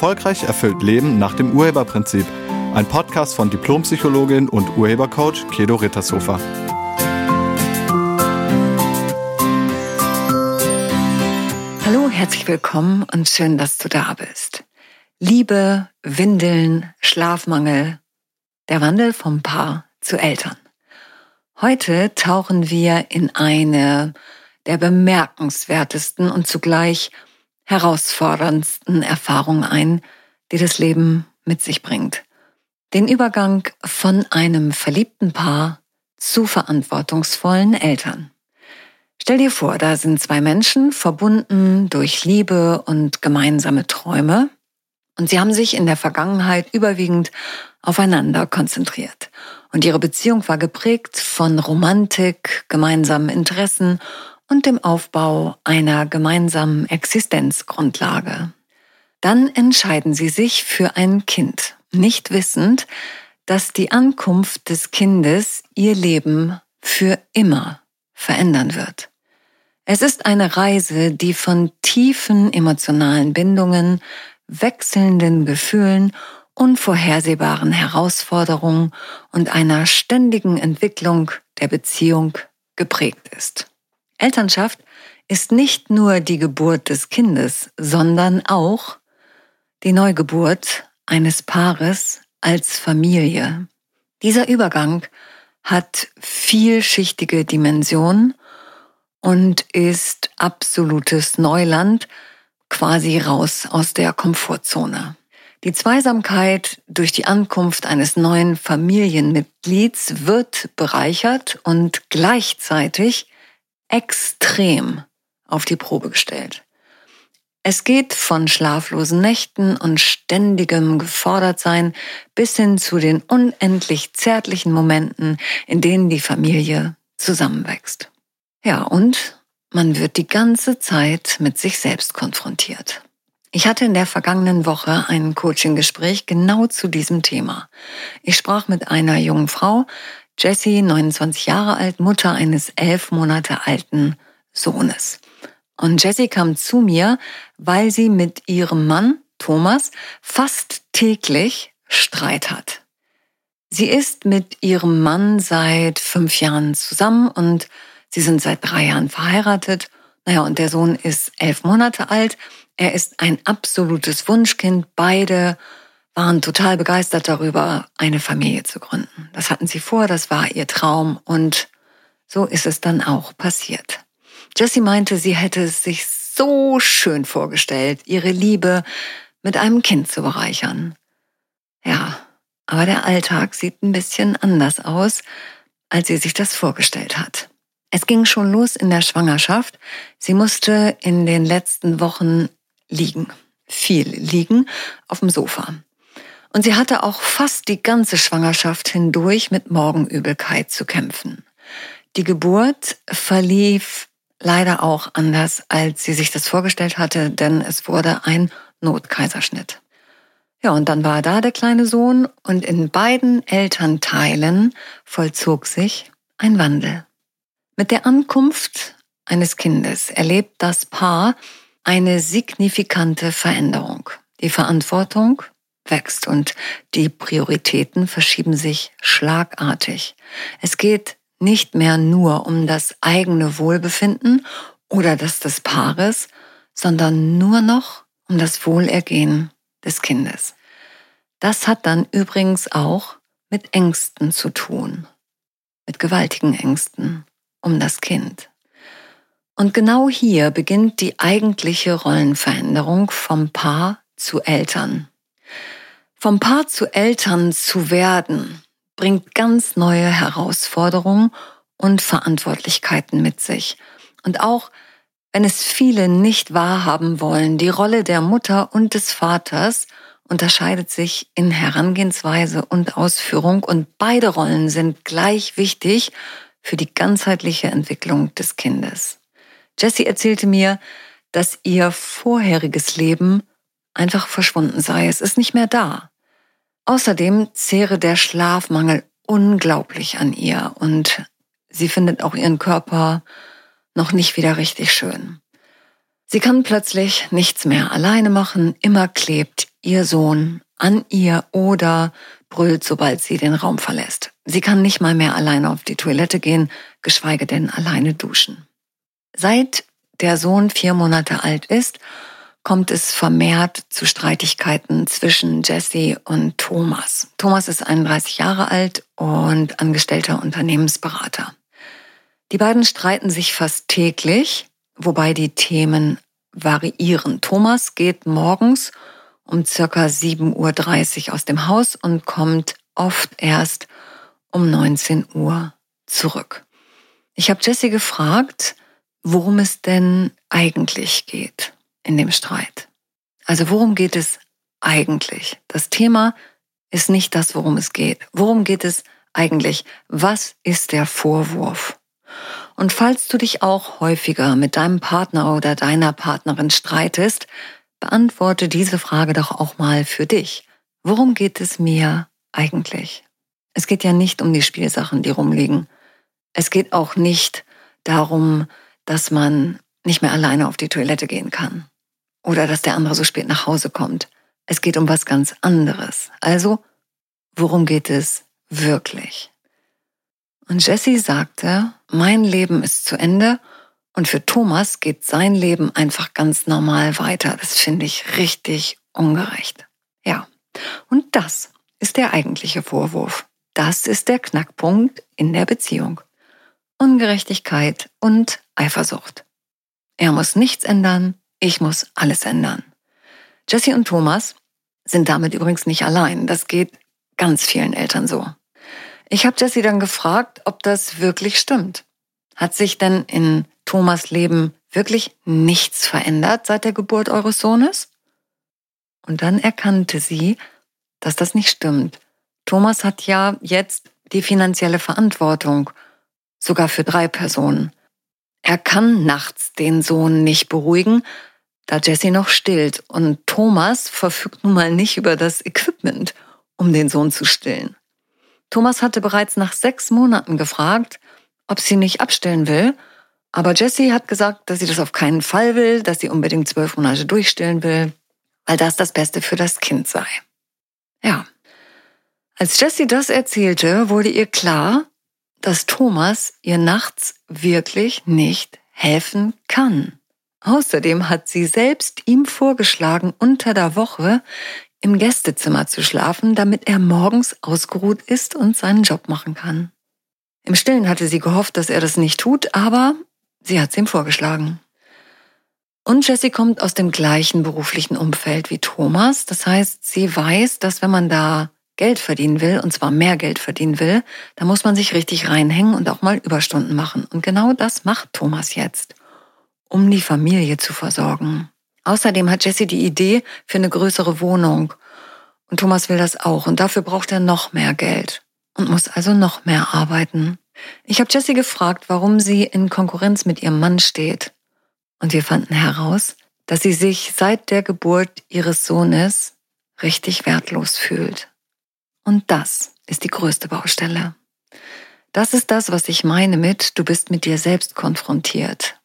Erfolgreich erfüllt Leben nach dem Urheberprinzip. Ein Podcast von Diplompsychologin und Urhebercoach Kedo Rittershofer. Hallo, herzlich willkommen und schön, dass du da bist. Liebe, Windeln, Schlafmangel, der Wandel vom Paar zu Eltern. Heute tauchen wir in eine der bemerkenswertesten und zugleich herausforderndsten Erfahrungen ein, die das Leben mit sich bringt. Den Übergang von einem verliebten Paar zu verantwortungsvollen Eltern. Stell dir vor, da sind zwei Menschen verbunden durch Liebe und gemeinsame Träume und sie haben sich in der Vergangenheit überwiegend aufeinander konzentriert. Und ihre Beziehung war geprägt von Romantik, gemeinsamen Interessen und dem Aufbau einer gemeinsamen Existenzgrundlage. Dann entscheiden sie sich für ein Kind, nicht wissend, dass die Ankunft des Kindes ihr Leben für immer verändern wird. Es ist eine Reise, die von tiefen emotionalen Bindungen, wechselnden Gefühlen, unvorhersehbaren Herausforderungen und einer ständigen Entwicklung der Beziehung geprägt ist. Elternschaft ist nicht nur die Geburt des Kindes, sondern auch die Neugeburt eines Paares als Familie. Dieser Übergang hat vielschichtige Dimensionen und ist absolutes Neuland, quasi raus aus der Komfortzone. Die Zweisamkeit durch die Ankunft eines neuen Familienmitglieds wird bereichert und gleichzeitig extrem auf die Probe gestellt. Es geht von schlaflosen Nächten und ständigem Gefordertsein bis hin zu den unendlich zärtlichen Momenten, in denen die Familie zusammenwächst. Ja, und man wird die ganze Zeit mit sich selbst konfrontiert. Ich hatte in der vergangenen Woche ein Coaching-Gespräch genau zu diesem Thema. Ich sprach mit einer jungen Frau, Jessie, 29 Jahre alt, Mutter eines elf Monate alten Sohnes. Und Jessie kam zu mir, weil sie mit ihrem Mann, Thomas, fast täglich Streit hat. Sie ist mit ihrem Mann seit fünf Jahren zusammen und sie sind seit drei Jahren verheiratet. Naja, und der Sohn ist elf Monate alt. Er ist ein absolutes Wunschkind. Beide waren total begeistert darüber, eine Familie zu gründen. Das hatten sie vor, das war ihr Traum und so ist es dann auch passiert. Jessie meinte, sie hätte es sich so schön vorgestellt, ihre Liebe mit einem Kind zu bereichern. Ja, aber der Alltag sieht ein bisschen anders aus, als sie sich das vorgestellt hat. Es ging schon los in der Schwangerschaft. Sie musste in den letzten Wochen liegen, viel liegen, auf dem Sofa. Und sie hatte auch fast die ganze Schwangerschaft hindurch mit Morgenübelkeit zu kämpfen. Die Geburt verlief leider auch anders, als sie sich das vorgestellt hatte, denn es wurde ein Notkaiserschnitt. Ja, und dann war da der kleine Sohn und in beiden Elternteilen vollzog sich ein Wandel. Mit der Ankunft eines Kindes erlebt das Paar eine signifikante Veränderung. Die Verantwortung wächst und die Prioritäten verschieben sich schlagartig. Es geht nicht mehr nur um das eigene Wohlbefinden oder das des Paares, sondern nur noch um das Wohlergehen des Kindes. Das hat dann übrigens auch mit Ängsten zu tun, mit gewaltigen Ängsten um das Kind. Und genau hier beginnt die eigentliche Rollenveränderung vom Paar zu Eltern. Vom Paar zu Eltern zu werden, bringt ganz neue Herausforderungen und Verantwortlichkeiten mit sich. Und auch wenn es viele nicht wahrhaben wollen, die Rolle der Mutter und des Vaters unterscheidet sich in Herangehensweise und Ausführung und beide Rollen sind gleich wichtig für die ganzheitliche Entwicklung des Kindes. Jessie erzählte mir, dass ihr vorheriges Leben einfach verschwunden sei. Es ist nicht mehr da. Außerdem zehre der Schlafmangel unglaublich an ihr und sie findet auch ihren Körper noch nicht wieder richtig schön. Sie kann plötzlich nichts mehr alleine machen, immer klebt ihr Sohn an ihr oder brüllt, sobald sie den Raum verlässt. Sie kann nicht mal mehr alleine auf die Toilette gehen, geschweige denn alleine duschen. Seit der Sohn vier Monate alt ist, kommt es vermehrt zu Streitigkeiten zwischen Jesse und Thomas. Thomas ist 31 Jahre alt und angestellter Unternehmensberater. Die beiden streiten sich fast täglich, wobei die Themen variieren. Thomas geht morgens um circa 7.30 Uhr aus dem Haus und kommt oft erst um 19 Uhr zurück. Ich habe Jessie gefragt, worum es denn eigentlich geht in dem Streit. Also worum geht es eigentlich? Das Thema ist nicht das, worum es geht. Worum geht es eigentlich? Was ist der Vorwurf? Und falls du dich auch häufiger mit deinem Partner oder deiner Partnerin streitest, beantworte diese Frage doch auch mal für dich. Worum geht es mir eigentlich? Es geht ja nicht um die Spielsachen, die rumliegen. Es geht auch nicht darum, dass man nicht mehr alleine auf die Toilette gehen kann oder dass der andere so spät nach Hause kommt. Es geht um was ganz anderes. Also, worum geht es wirklich? Und Jesse sagte, mein Leben ist zu Ende und für Thomas geht sein Leben einfach ganz normal weiter. Das finde ich richtig ungerecht. Ja, und das ist der eigentliche Vorwurf. Das ist der Knackpunkt in der Beziehung. Ungerechtigkeit und Eifersucht. Er muss nichts ändern, ich muss alles ändern. Jesse und Thomas sind damit übrigens nicht allein. Das geht ganz vielen Eltern so. Ich habe Jesse dann gefragt, ob das wirklich stimmt. Hat sich denn in Thomas Leben wirklich nichts verändert seit der Geburt eures Sohnes? Und dann erkannte sie, dass das nicht stimmt. Thomas hat ja jetzt die finanzielle Verantwortung, sogar für drei Personen. Er kann nachts den Sohn nicht beruhigen, da Jesse noch stillt und Thomas verfügt nun mal nicht über das Equipment, um den Sohn zu stillen. Thomas hatte bereits nach sechs Monaten gefragt, ob sie nicht abstillen will, aber Jessie hat gesagt, dass sie das auf keinen Fall will, dass sie unbedingt zwölf Monate durchstillen will, weil das das Beste für das Kind sei. Ja. Als Jessie das erzählte, wurde ihr klar, dass Thomas ihr nachts wirklich nicht helfen kann. Außerdem hat sie selbst ihm vorgeschlagen, unter der Woche im Gästezimmer zu schlafen, damit er morgens ausgeruht ist und seinen Job machen kann. Im Stillen hatte sie gehofft, dass er das nicht tut, aber sie hat es ihm vorgeschlagen. Und Jessie kommt aus dem gleichen beruflichen Umfeld wie Thomas. Das heißt, sie weiß, dass wenn man da Geld verdienen will, und zwar mehr Geld verdienen will, dann muss man sich richtig reinhängen und auch mal Überstunden machen. Und genau das macht Thomas jetzt um die Familie zu versorgen. Außerdem hat Jesse die Idee für eine größere Wohnung. Und Thomas will das auch. Und dafür braucht er noch mehr Geld und muss also noch mehr arbeiten. Ich habe Jessie gefragt, warum sie in Konkurrenz mit ihrem Mann steht. Und wir fanden heraus, dass sie sich seit der Geburt ihres Sohnes richtig wertlos fühlt. Und das ist die größte Baustelle. Das ist das, was ich meine mit, du bist mit dir selbst konfrontiert.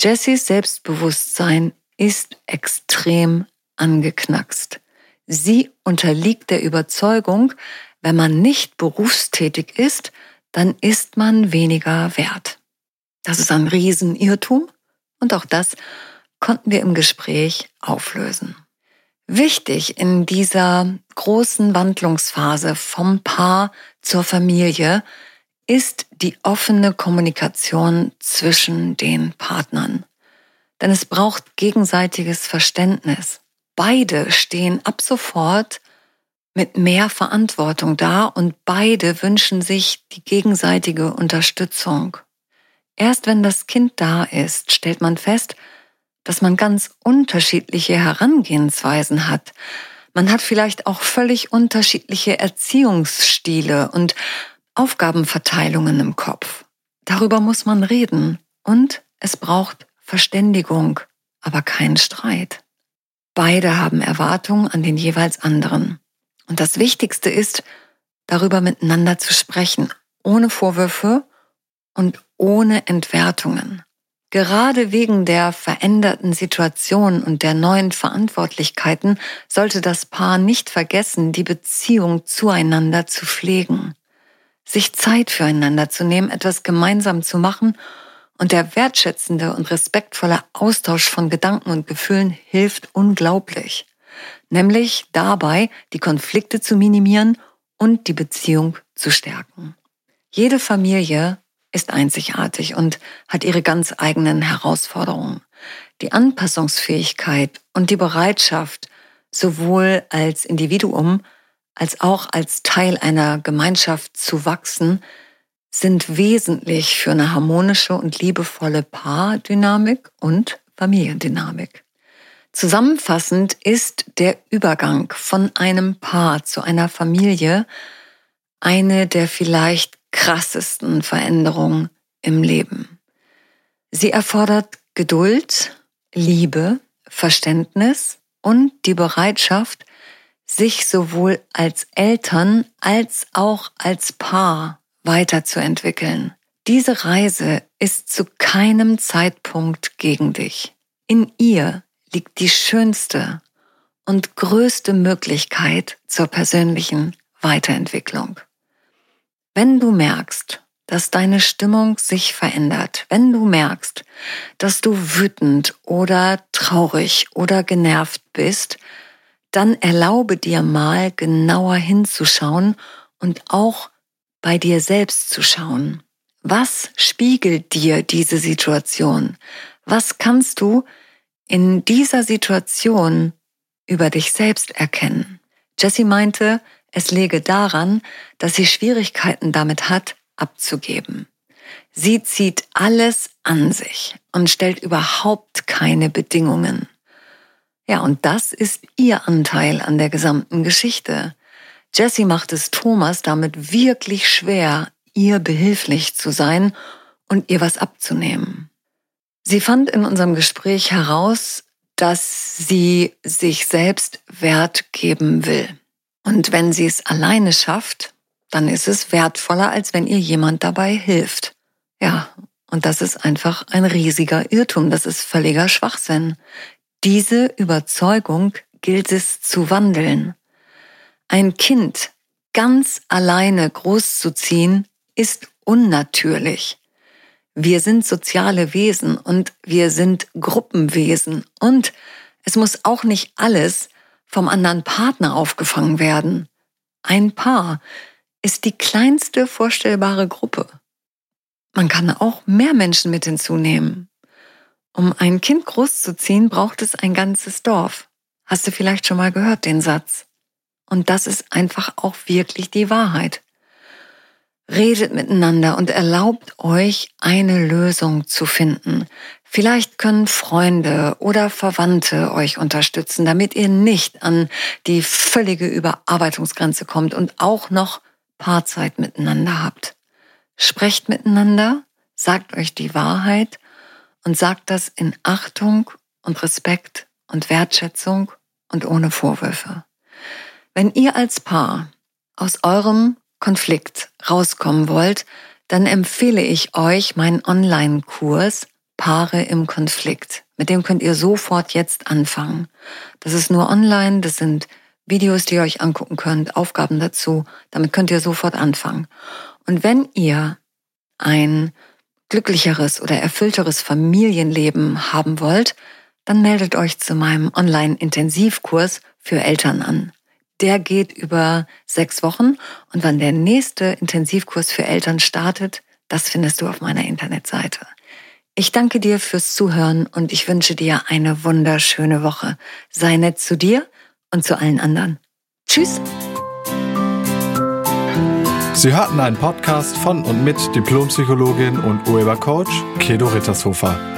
Jessys Selbstbewusstsein ist extrem angeknackst. Sie unterliegt der Überzeugung, wenn man nicht berufstätig ist, dann ist man weniger wert. Das ist ein Riesenirrtum und auch das konnten wir im Gespräch auflösen. Wichtig in dieser großen Wandlungsphase vom Paar zur Familie ist die offene Kommunikation zwischen den Partnern. Denn es braucht gegenseitiges Verständnis. Beide stehen ab sofort mit mehr Verantwortung da und beide wünschen sich die gegenseitige Unterstützung. Erst wenn das Kind da ist, stellt man fest, dass man ganz unterschiedliche Herangehensweisen hat. Man hat vielleicht auch völlig unterschiedliche Erziehungsstile und Aufgabenverteilungen im Kopf. Darüber muss man reden und es braucht Verständigung, aber keinen Streit. Beide haben Erwartungen an den jeweils anderen. Und das Wichtigste ist, darüber miteinander zu sprechen, ohne Vorwürfe und ohne Entwertungen. Gerade wegen der veränderten Situation und der neuen Verantwortlichkeiten sollte das Paar nicht vergessen, die Beziehung zueinander zu pflegen, sich Zeit füreinander zu nehmen, etwas gemeinsam zu machen und der wertschätzende und respektvolle Austausch von Gedanken und Gefühlen hilft unglaublich, nämlich dabei, die Konflikte zu minimieren und die Beziehung zu stärken. Jede Familie ist einzigartig und hat ihre ganz eigenen Herausforderungen. Die Anpassungsfähigkeit und die Bereitschaft, sowohl als Individuum als auch als Teil einer Gemeinschaft zu wachsen, sind wesentlich für eine harmonische und liebevolle Paardynamik und Familiendynamik. Zusammenfassend ist der Übergang von einem Paar zu einer Familie eine der vielleicht krassesten Veränderungen im Leben. Sie erfordert Geduld, Liebe, Verständnis und die Bereitschaft, sich sowohl als Eltern als auch als Paar weiterzuentwickeln. Diese Reise ist zu keinem Zeitpunkt gegen dich. In ihr liegt die schönste und größte Möglichkeit zur persönlichen Weiterentwicklung. Wenn du merkst, dass deine Stimmung sich verändert, wenn du merkst, dass du wütend oder traurig oder genervt bist, dann erlaube dir mal genauer hinzuschauen und auch bei dir selbst zu schauen. Was spiegelt dir diese Situation? Was kannst du in dieser Situation über dich selbst erkennen? Jessie meinte, es läge daran, dass sie Schwierigkeiten damit hat, abzugeben. Sie zieht alles an sich und stellt überhaupt keine Bedingungen. Ja, und das ist ihr Anteil an der gesamten Geschichte. Jessie macht es Thomas damit wirklich schwer, ihr behilflich zu sein und ihr was abzunehmen. Sie fand in unserem Gespräch heraus, dass sie sich selbst Wert geben will. Und wenn sie es alleine schafft, dann ist es wertvoller, als wenn ihr jemand dabei hilft. Ja, und das ist einfach ein riesiger Irrtum, das ist völliger Schwachsinn. Diese Überzeugung gilt es zu wandeln. Ein Kind ganz alleine großzuziehen, ist unnatürlich. Wir sind soziale Wesen und wir sind Gruppenwesen und es muss auch nicht alles vom anderen Partner aufgefangen werden. Ein Paar ist die kleinste vorstellbare Gruppe. Man kann auch mehr Menschen mit hinzunehmen. Um ein Kind großzuziehen, braucht es ein ganzes Dorf. Hast du vielleicht schon mal gehört, den Satz? Und das ist einfach auch wirklich die Wahrheit. Redet miteinander und erlaubt euch eine Lösung zu finden. Vielleicht können Freunde oder Verwandte euch unterstützen, damit ihr nicht an die völlige Überarbeitungsgrenze kommt und auch noch Paarzeit miteinander habt. Sprecht miteinander, sagt euch die Wahrheit und sagt das in Achtung und Respekt und Wertschätzung und ohne Vorwürfe. Wenn ihr als Paar aus eurem Konflikt rauskommen wollt, dann empfehle ich euch meinen Online-Kurs Paare im Konflikt. Mit dem könnt ihr sofort jetzt anfangen. Das ist nur online, das sind Videos, die ihr euch angucken könnt, Aufgaben dazu. Damit könnt ihr sofort anfangen. Und wenn ihr ein glücklicheres oder erfüllteres Familienleben haben wollt, dann meldet euch zu meinem Online-Intensivkurs für Eltern an. Der geht über sechs Wochen und wann der nächste Intensivkurs für Eltern startet, das findest du auf meiner Internetseite. Ich danke dir fürs Zuhören und ich wünsche dir eine wunderschöne Woche. Sei nett zu dir und zu allen anderen. Tschüss. Sie hörten einen Podcast von und mit Diplompsychologin und Urhebercoach Kedo Rittershofer.